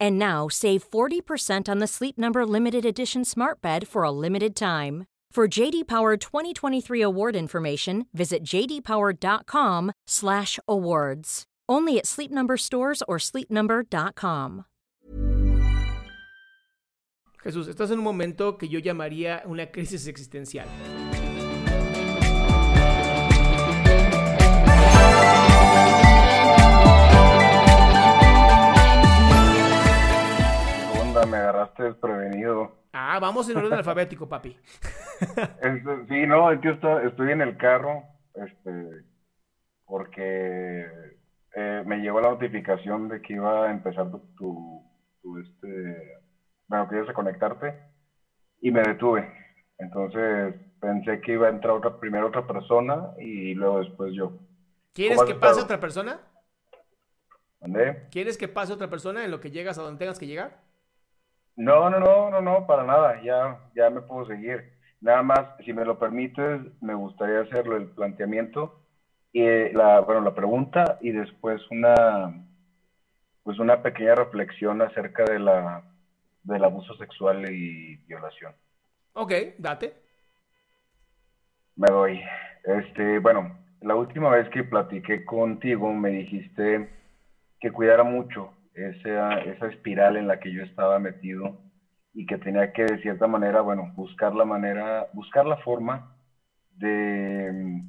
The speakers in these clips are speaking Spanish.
And now save 40% on the Sleep Number limited edition Smart Bed for a limited time. For JD Power 2023 award information, visit jdpower.com/awards. Only at Sleep Number stores or sleepnumber.com. Jesús, estás en un momento que yo llamaría una crisis existencial. Me agarraste desprevenido. Ah, vamos en orden alfabético, papi. Este, sí, no, es que esto- estoy en el carro, este, porque eh, me llegó la notificación de que iba a empezar tu, tu, este, bueno, que ibas a conectarte y me detuve. Entonces pensé que iba a entrar otra, primero otra persona y luego después yo. ¿Quieres ¿Cómo has que pase otra persona? ¿Mandé? ¿Quieres que pase otra persona en lo que llegas a donde tengas que llegar? No, no, no, no, no, para nada, ya, ya me puedo seguir. Nada más, si me lo permites, me gustaría hacerlo el planteamiento y eh, la, bueno, la pregunta y después una, pues una pequeña reflexión acerca de la, del abuso sexual y violación. Ok, date. Me doy. Este, bueno, la última vez que platiqué contigo me dijiste que cuidara mucho esa, esa espiral en la que yo estaba metido y que tenía que de cierta manera, bueno, buscar la manera, buscar la forma de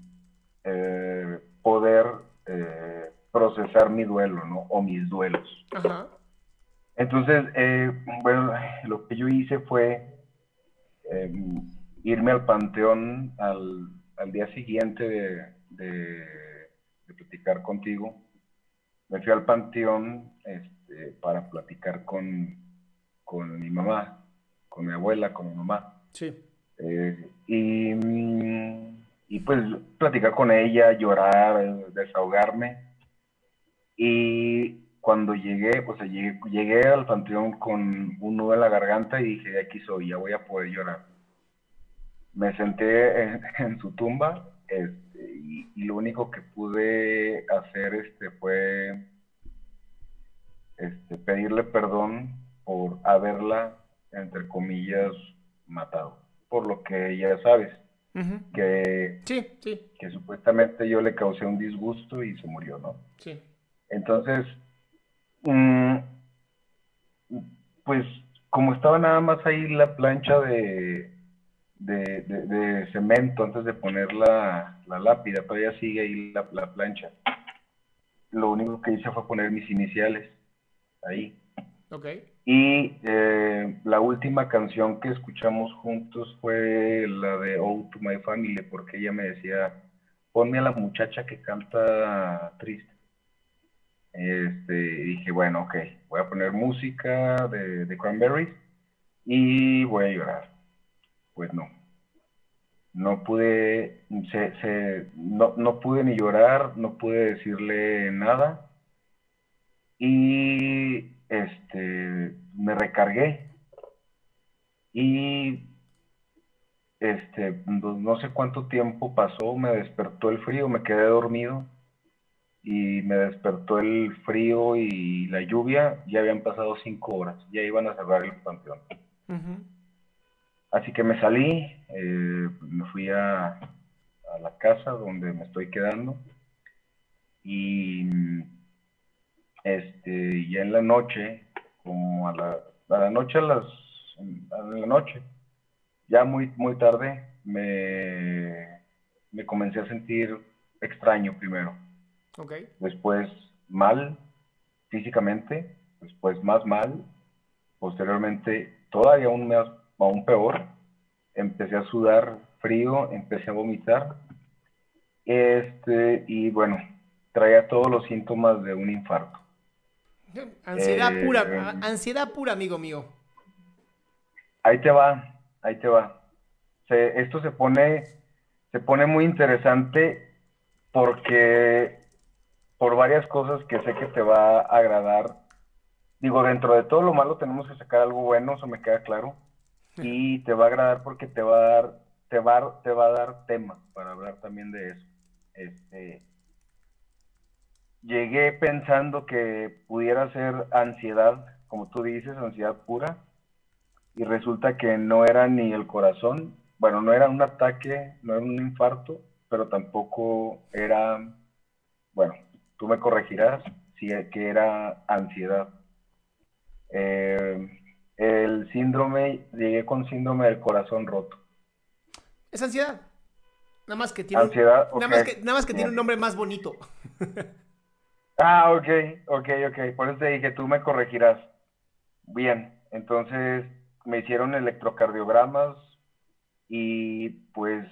eh, poder eh, procesar mi duelo, ¿no? O mis duelos. Ajá. Entonces, eh, bueno, lo que yo hice fue irme al panteón al, al día siguiente de, de- de platicar contigo. Me fui al panteón este, para platicar con, con mi mamá, con mi abuela, con mi mamá. Sí. Eh, y, mm, y pues platicar con ella, llorar, desahogarme. Y cuando llegué, pues llegué, llegué al panteón con un nudo en la garganta y dije, aquí soy, ya voy a poder llorar. Me senté en, en su tumba este, y, y lo único que pude hacer este, fue este, pedirle perdón por haberla, entre comillas, matado. Por lo que ya sabes, que, Sí, sí, que supuestamente yo le causé un disgusto y se murió, ¿no? sí. Entonces, mm, pues como estaba nada más ahí la plancha de, de, de- de cemento antes de poner la, la lápida, todavía sigue ahí la, la plancha. Lo único que hice fue poner mis iniciales ahí. Ok. Y eh, la última canción que escuchamos juntos fue la de Oh to My Family, porque ella me decía, ponme a la muchacha que canta triste. Este, dije, bueno, ok, voy a poner música de, de Cranberries y voy a llorar. Pues no. No pude, se, se- no, no pude ni llorar, no pude decirle nada. Y este, me recargué. Y este, no no sé cuánto tiempo pasó, me despertó el frío, me quedé dormido y me despertó el frío y la lluvia, ya habían pasado cinco horas, ya iban a cerrar el panteón. Así que me salí, eh, me fui a, a la casa donde me estoy quedando y este, ya en la noche, como a la, a la noche a las en, la noche. Ya muy, muy tarde me, me comencé a sentir extraño primero. Okay. Después mal físicamente, después más mal, posteriormente todavía aún, más, aún peor, empecé a sudar frío, empecé a vomitar, este, y bueno, traía todos los síntomas de un infarto. Ansiedad eh, pura, ansiedad pura, amigo mío. Ahí te va, ahí te va. esto se pone, se pone muy interesante porque por varias cosas que sé que te va a agradar. Digo, dentro de todo lo malo tenemos que sacar algo bueno, eso me queda claro. Y te va a agradar porque te va a dar, te va, te va a dar tema para hablar también de eso. Este, llegué pensando que pudiera ser ansiedad, como tú dices, ansiedad pura, y resulta que no era ni el corazón, bueno, no era un ataque, no era un infarto, pero tampoco era, bueno, tú me corregirás, si que era ansiedad. Eh, el síndrome, llegué con síndrome del corazón roto. Es ansiedad. Nada más que tiene, ansiedad, nada más que, nada más que tiene un nombre más bonito. ah, ok, ok, ok. Por eso te dije, tú me corregirás. Bien, entonces me hicieron electrocardiogramas y pues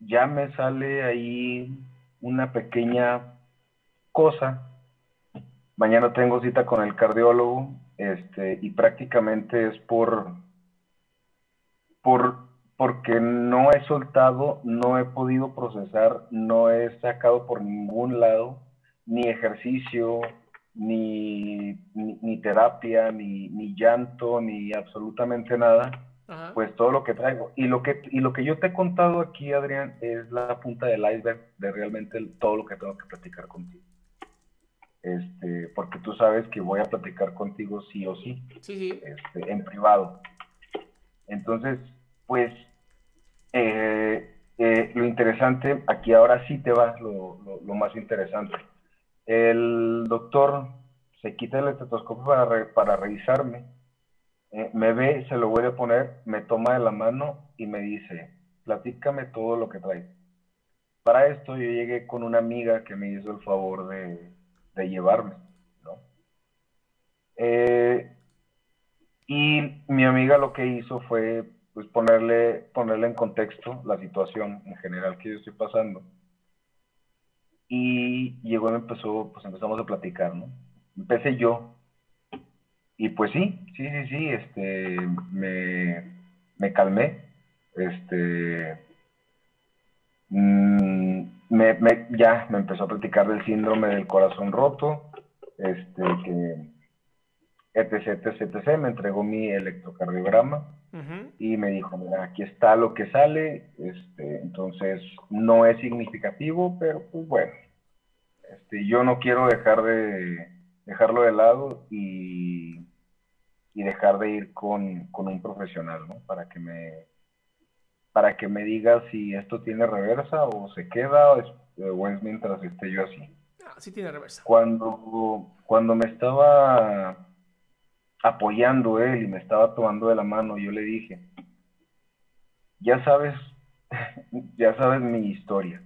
ya me sale ahí una pequeña cosa. Mañana tengo cita con el cardiólogo, este, y prácticamente es por, por, porque no he soltado, no he podido procesar, no he sacado por ningún lado ni ejercicio, ni, ni, terapia, ni, ni, llanto, ni absolutamente nada, pues todo lo que traigo. Y lo que, y lo que yo te he contado aquí, Adrián, es la punta del iceberg de realmente todo lo que tengo que platicar contigo este, porque tú sabes que voy a platicar contigo sí o sí, Este, en privado. Entonces, pues, eh, eh, lo interesante, aquí ahora sí te va lo, lo, más interesante. El doctor se quita el estetoscopio para, para revisarme, eh, me ve, se lo voy a poner, me toma de la mano y me dice, platícame todo lo que traes. Para esto yo llegué con una amiga que me hizo el favor de, de llevarme, ¿no? Eh, y mi amiga lo que hizo fue pues ponerle, ponerle en contexto la situación en general que yo estoy pasando. Y llegó y empezó, pues empezamos a platicar, ¿no? Empecé yo. Y pues sí, sí, sí, sí, este, me, me calmé. Este, mmm, me, ya me empezó a platicar del síndrome del corazón roto, este, que etc, etc, etc, me entregó mi electrocardiograma y me dijo, mira, aquí está lo que sale, este, entonces no es significativo, pero pues bueno, este, yo no quiero dejar de dejarlo de lado y, y dejar de ir con, con un profesional, ¿no? Para que me para que me diga si esto tiene reversa o se queda o es, mientras esté yo así. Ah, sí tiene reversa. Cuando, cuando me estaba apoyando él y me estaba tomando de la mano, yo le dije, ya sabes, ya sabes mi historia.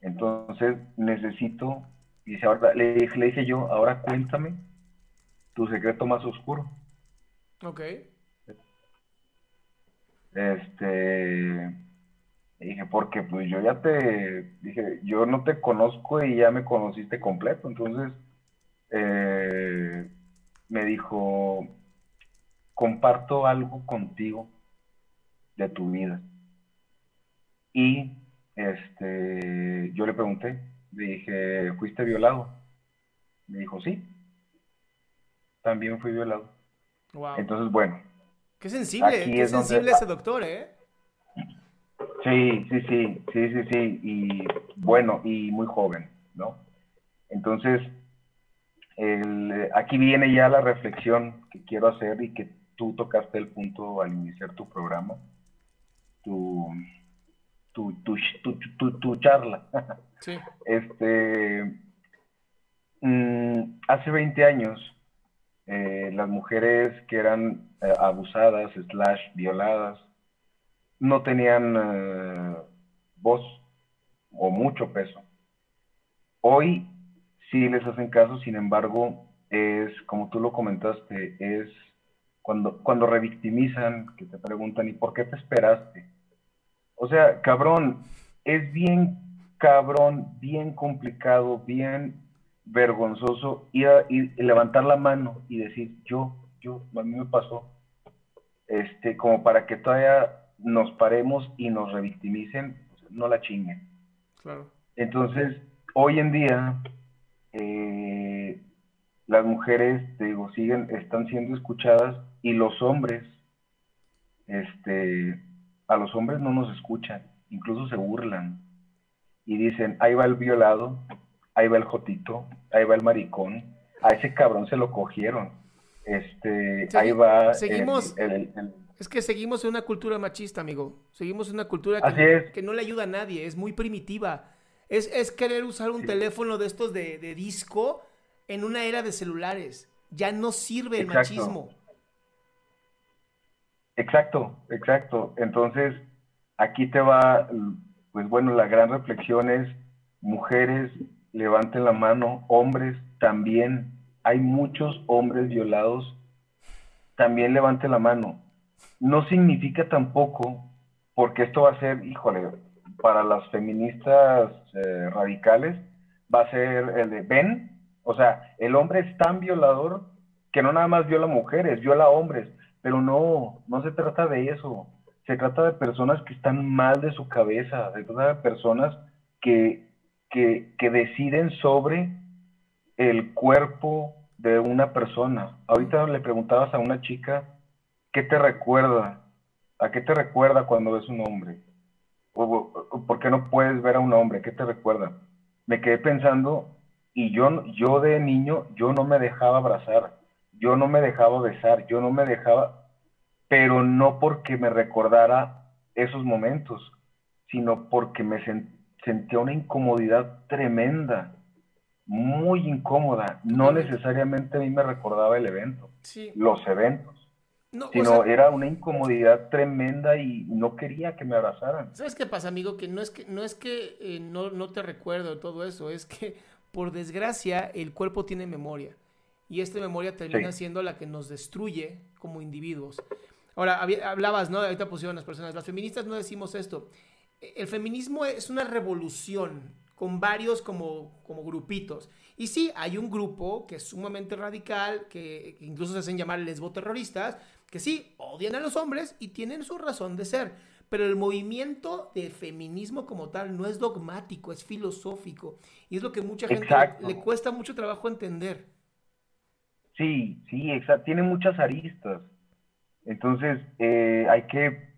Entonces necesito, y ahora, le, le dije yo, ahora cuéntame tu secreto más oscuro. Ok. Este, dije, porque pues yo ya te, dije, yo no te conozco y ya me conociste completo. Entonces, eh, me dijo, comparto algo contigo de tu vida. Y este, yo le pregunté, le dije, ¿fuiste violado? Me dijo, sí, también fui violado. Entonces, bueno, Qué sensible, qué sensible ese doctor, ¿eh? Sí, sí, sí, sí, sí, sí, y bueno, y muy joven, ¿no? Entonces, aquí viene ya la reflexión que quiero hacer y que tú tocaste el punto al iniciar tu programa, tu, tu, tu, tu, charla. Sí. Este, mm, hace 20 años eh, las mujeres que eran eh, abusadas, slash, violadas, no tenían eh, voz o mucho peso. Hoy sí les hacen caso, sin embargo, es, como tú lo comentaste, es cuando, cuando revictimizan, que te preguntan, ¿y por qué te esperaste? O sea, cabrón, es bien cabrón, bien complicado, bien vergonzoso ir a, levantar la mano y decir, yo, yo, a mí me pasó, este, como para que todavía nos paremos y nos revictimicen, no la chinguen. Claro. Entonces, hoy en día, eh, las mujeres, te digo, siguen, están siendo escuchadas y los hombres, este, a los hombres no nos escuchan, incluso se burlan y dicen, ahí va el violado, ahí va el jotito, ahí va el maricón, a ese cabrón se lo cogieron. Este, ahí va seguimos, es que seguimos en una cultura machista, amigo. Seguimos en una cultura que, no le ayuda a nadie, es muy primitiva. Es, es querer usar un teléfono de estos de, disco en una era de celulares. Ya no sirve el machismo. Exacto, exacto. Entonces, aquí te va, pues bueno, la gran reflexión es, mujeres, levanten la mano, hombres también, hay muchos hombres violados, también levanten la mano. No significa tampoco, porque esto va a ser, híjole, para las feministas eh, radicales, va a ser el de, ven, o sea, el hombre es tan violador que no nada más viola mujeres, viola hombres, pero no, no se trata de eso. Se trata de personas que están mal de su cabeza, se trata de personas que que, deciden sobre el cuerpo de una persona. Ahorita le preguntabas a una chica, ¿qué te recuerda? ¿A qué te recuerda cuando ves un hombre? ¿O, por qué no puedes ver a un hombre? ¿Qué te recuerda? Me quedé pensando y yo, yo de niño, yo no me dejaba abrazar, yo no me dejaba besar, yo no me dejaba, pero no porque me recordara esos momentos, sino porque me sentía una incomodidad tremenda, muy incómoda. No necesariamente a mí me recordaba el evento, los eventos. sino era una incomodidad tremenda y no quería que me abrazaran. ¿Sabes qué pasa, amigo? Que no es que no, es que, eh, no, no te recuerdo todo eso, es que por desgracia el cuerpo tiene memoria y esta memoria termina siendo la que nos destruye como individuos. Ahora, hablabas, ¿no? Ahorita pusieron las personas, las feministas no decimos esto el feminismo es una revolución con varios como, como grupitos. Y sí, hay un grupo que es sumamente radical, que, incluso se hacen llamar lesboterroristas, que sí, odian a los hombres y tienen su razón de ser. Pero el movimiento de feminismo como tal no es dogmático, es filosófico. Y es lo que mucha gente le, cuesta mucho trabajo entender. Sí, sí, exacto. Tiene muchas aristas. Entonces, eh, hay que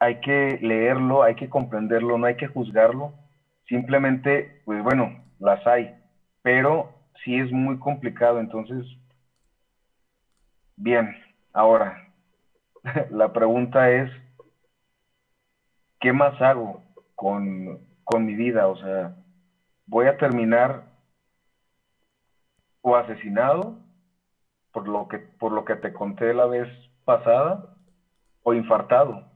hay que leerlo, hay que comprenderlo, no hay que juzgarlo. Simplemente, pues bueno, las hay, pero sí es muy complicado. Entonces, bien, ahora, la pregunta es, ¿qué más hago con, con mi vida? O sea, voy a terminar o asesinado por lo que por lo que te conté la vez pasada o infartado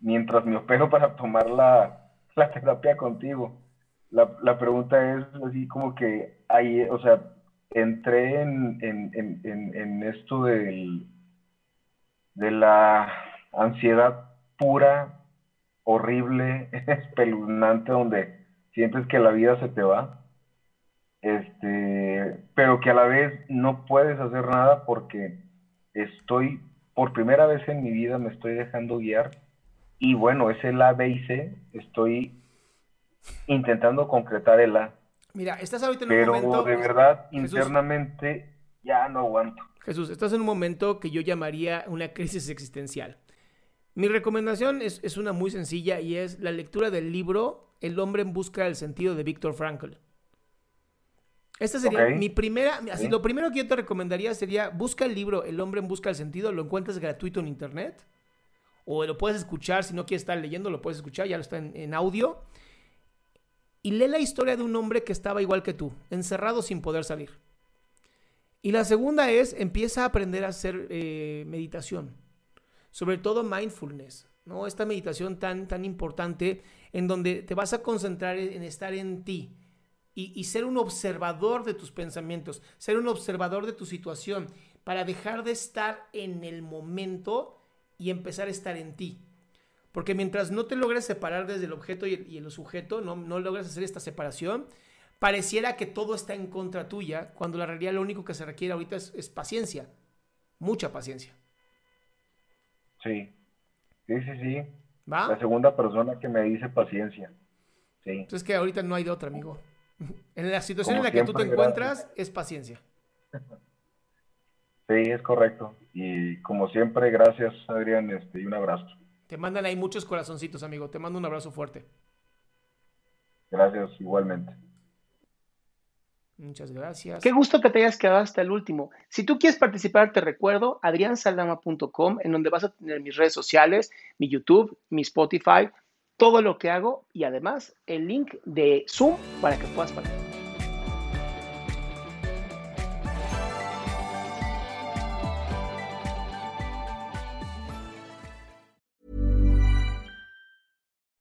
mientras me opero para tomar la, terapia contigo. La, pregunta es así como que ahí, o sea, entré en, esto del, de la ansiedad pura, horrible, espeluznante, donde sientes que la vida se te va, este, pero que a la vez no puedes hacer nada porque estoy, por primera vez en mi vida me estoy dejando guiar y bueno, es el A, B y C. Estoy intentando concretar el A. Mira, estás ahorita en un momento. Pero de verdad, internamente, ya no aguanto. Jesús, estás en un momento que yo llamaría una crisis existencial. Mi recomendación es, es una muy sencilla y es la lectura del libro El hombre en busca del sentido de Víctor Frankl. Esta sería mi primera, así lo primero que yo te recomendaría sería busca el libro El hombre en busca del sentido, lo encuentras gratuito en internet o lo puedes escuchar, si no quieres estar leyendo, lo puedes escuchar, ya lo está en, audio. Y lee la historia de un hombre que estaba igual que tú, encerrado sin poder salir. Y la segunda es, empieza a aprender a hacer eh, meditación, sobre todo mindfulness, ¿no? Esta meditación tan, tan importante en donde te vas a concentrar en estar en ti y ser un observador de tus pensamientos, ser un observador de tu situación, para dejar de estar en el momento y empezar a estar en ti. Porque mientras no te logres separar desde el objeto y el, y el sujeto, no, no logras hacer esta separación, pareciera que todo está en contra tuya, cuando la realidad lo único que se requiere ahorita es, paciencia, mucha paciencia. Sí, sí, sí, sí. ¿Va? La segunda persona que me dice paciencia. Sí. Entonces que ahorita no hay de otra, amigo. En la situación en la que tú te encuentras es paciencia. Sí, es correcto. Y como siempre, gracias, Adrián, este, y un abrazo. Te mandan ahí muchos corazoncitos, amigo. Te mando un abrazo fuerte. Gracias, igualmente. Muchas gracias. Qué gusto que te hayas quedado hasta el último. Si tú quieres participar, te recuerdo adriansaldama.com, en donde vas a tener mis redes sociales, mi YouTube, mi Spotify, todo lo que hago y además el link de Zoom para que puedas participar.